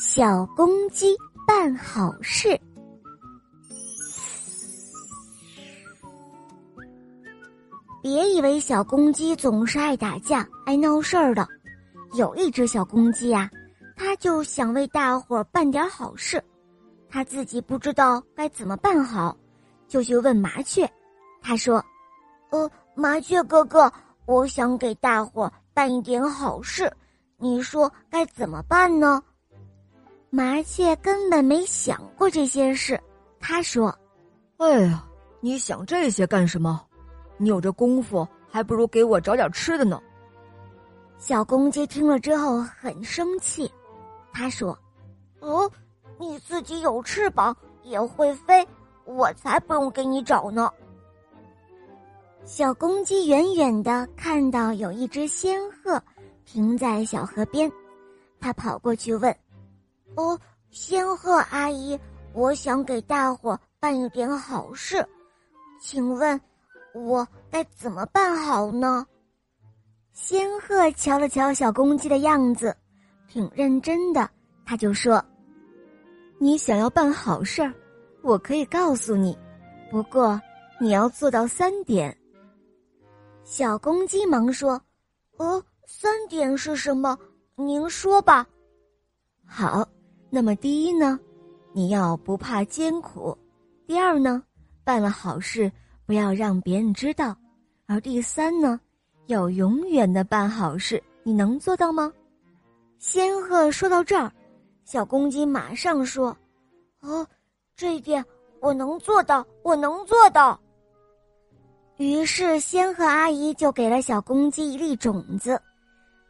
小公鸡办好事。别以为小公鸡总是爱打架、爱闹事儿的，有一只小公鸡呀，它就想为大伙儿办点好事，它自己不知道该怎么办好，就去问麻雀。他说：“呃，麻雀哥哥，我想给大伙儿办一点好事，你说该怎么办呢？”麻雀根本没想过这些事，他说：“哎呀，你想这些干什么？你有这功夫，还不如给我找点吃的呢。”小公鸡听了之后很生气，他说：“哦，你自己有翅膀也会飞，我才不用给你找呢。”小公鸡远远的看到有一只仙鹤停在小河边，它跑过去问。哦，仙鹤阿姨，我想给大伙办一点好事，请问，我该怎么办好呢？仙鹤瞧了瞧小公鸡的样子，挺认真的，他就说：“你想要办好事儿，我可以告诉你，不过你要做到三点。”小公鸡忙说：“呃，三点是什么？您说吧。”好。那么第一呢，你要不怕艰苦；第二呢，办了好事不要让别人知道；而第三呢，要永远的办好事。你能做到吗？仙鹤说到这儿，小公鸡马上说：“哦，这一点我能做到，我能做到。”于是仙鹤阿姨就给了小公鸡一粒种子，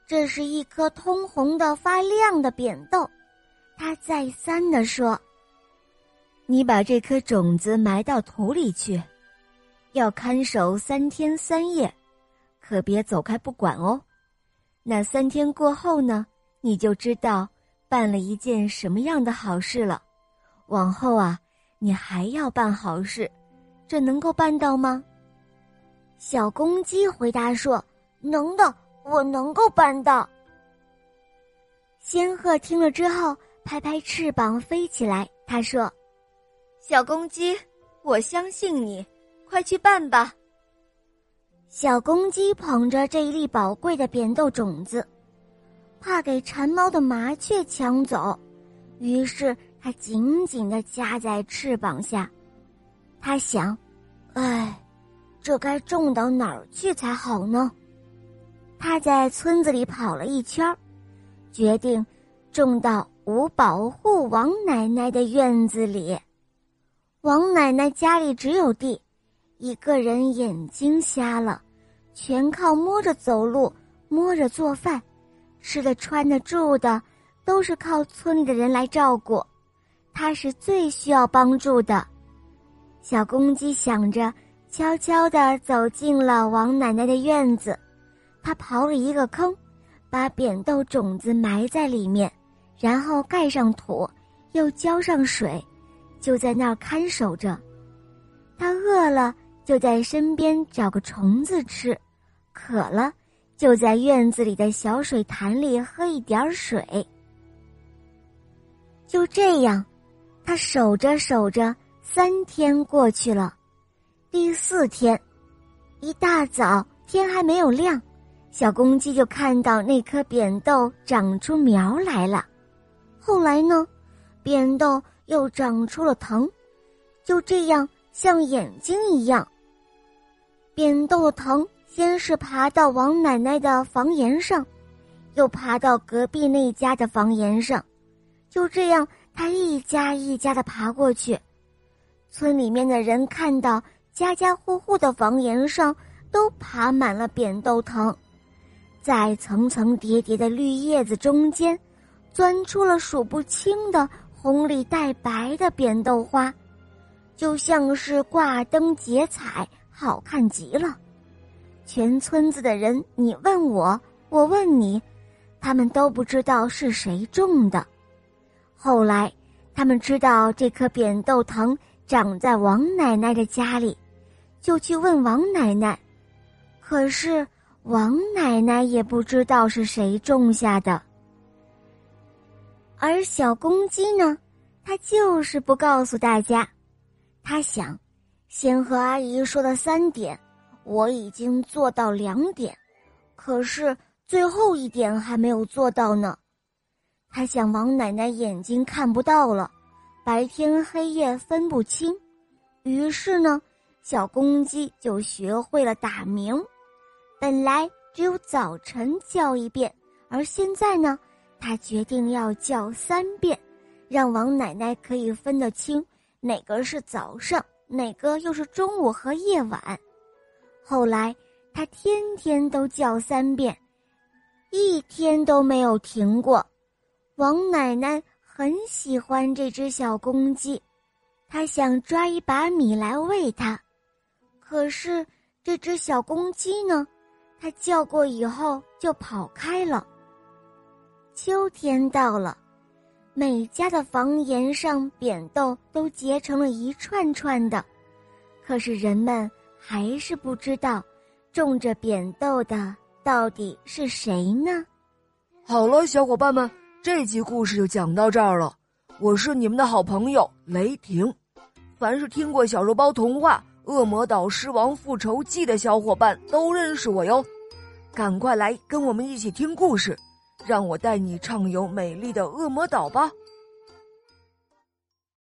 这是一颗通红的、发亮的扁豆。他再三的说：“你把这颗种子埋到土里去，要看守三天三夜，可别走开不管哦。那三天过后呢，你就知道办了一件什么样的好事了。往后啊，你还要办好事，这能够办到吗？”小公鸡回答说：“能的，我能够办到。”仙鹤听了之后。拍拍翅膀飞起来，他说：“小公鸡，我相信你，快去办吧。”小公鸡捧着这一粒宝贵的扁豆种子，怕给馋猫的麻雀抢走，于是它紧紧的夹在翅膀下。他想：“哎，这该种到哪儿去才好呢？”他在村子里跑了一圈，决定种到。五保护王奶奶的院子里，王奶奶家里只有地，一个人眼睛瞎了，全靠摸着走路，摸着做饭，吃的、穿的、住的，都是靠村里的人来照顾。她是最需要帮助的。小公鸡想着，悄悄地走进了王奶奶的院子，他刨了一个坑，把扁豆种子埋在里面。然后盖上土，又浇上水，就在那儿看守着。他饿了，就在身边找个虫子吃；渴了，就在院子里的小水潭里喝一点水。就这样，他守着守着，三天过去了。第四天，一大早天还没有亮，小公鸡就看到那颗扁豆长出苗来了。后来呢，扁豆又长出了藤，就这样像眼睛一样。扁豆藤先是爬到王奶奶的房檐上，又爬到隔壁那家的房檐上，就这样，它一家一家的爬过去。村里面的人看到家家户户的房檐上都爬满了扁豆藤，在层层叠叠的绿叶子中间。钻出了数不清的红里带白的扁豆花，就像是挂灯结彩，好看极了。全村子的人，你问我，我问你，他们都不知道是谁种的。后来，他们知道这棵扁豆藤长在王奶奶的家里，就去问王奶奶。可是，王奶奶也不知道是谁种下的。而小公鸡呢，它就是不告诉大家。它想，先和阿姨说的三点，我已经做到两点，可是最后一点还没有做到呢。他想，王奶奶眼睛看不到了，白天黑夜分不清，于是呢，小公鸡就学会了打鸣。本来只有早晨叫一遍，而现在呢，他决定要叫三遍，让王奶奶可以分得清哪个是早上，哪个又是中午和夜晚。后来，他天天都叫三遍，一天都没有停过。王奶奶很喜欢这只小公鸡，她想抓一把米来喂它。可是这只小公鸡呢，它叫过以后就跑开了。秋天到了，每家的房檐上扁豆都结成了一串串的，可是人们还是不知道种着扁豆的到底是谁呢？好了，小伙伴们。这集故事就讲到这儿了，我是你们的好朋友雷霆。凡是听过小肉包童话《恶魔岛狮王复仇记》的小伙伴都认识我哟，赶快来跟我们一起听故事，让我带你畅游美丽的恶魔岛吧。